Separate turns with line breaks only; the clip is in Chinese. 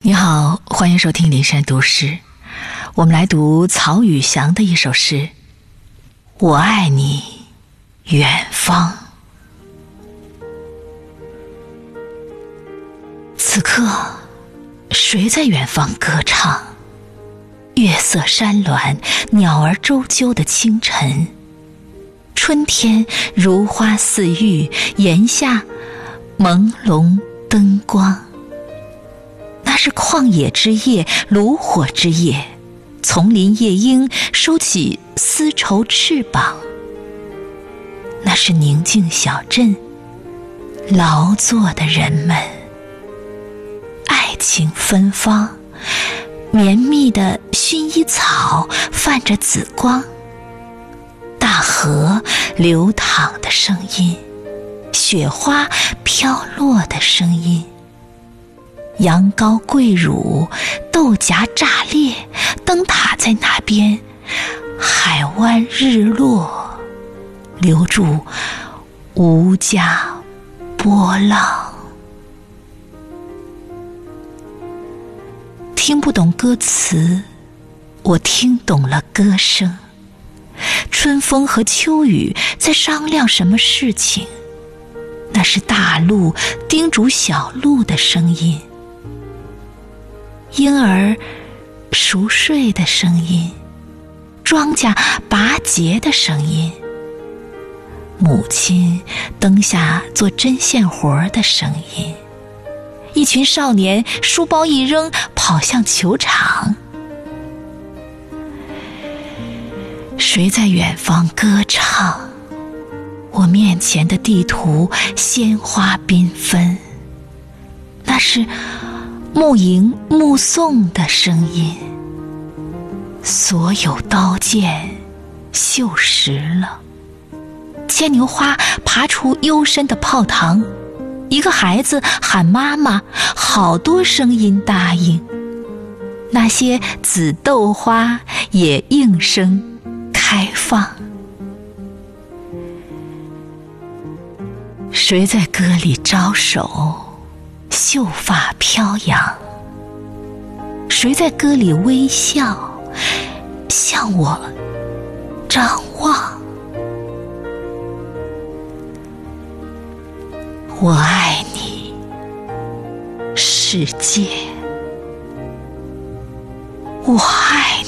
你好，欢迎收听林山读诗。我们来读曹宇翔的一首诗《我爱你，远方》。此刻，谁在远方歌唱？月色山峦，鸟儿啁啾的清晨，春天如花似玉，檐下朦胧灯光。是旷野之夜，炉火之夜，丛林夜莺收起丝绸翅膀。那是宁静小镇，劳作的人们，爱情芬芳，绵密的薰衣草泛着紫光，大河流淌的声音，雪花飘落的声音。羊羔跪乳，豆荚炸裂，灯塔在那边，海湾日落，留住无家波浪。听不懂歌词，我听懂了歌声。春风和秋雨在商量什么事情？那是大鹿叮嘱小鹿的声音。婴儿熟睡的声音，庄稼拔节的声音，母亲灯下做针线活的声音，一群少年书包一扔，跑向球场。谁在远方歌唱？我面前的地图鲜花缤纷，那是。目迎目送的声音，所有刀剑锈蚀了。牵牛花爬出幽深的泡塘，一个孩子喊妈妈，好多声音答应。那些紫豆花也应声开放。谁在歌里招手？秀发飘扬，谁在歌里微笑，向我张望？我爱你，世界，我爱。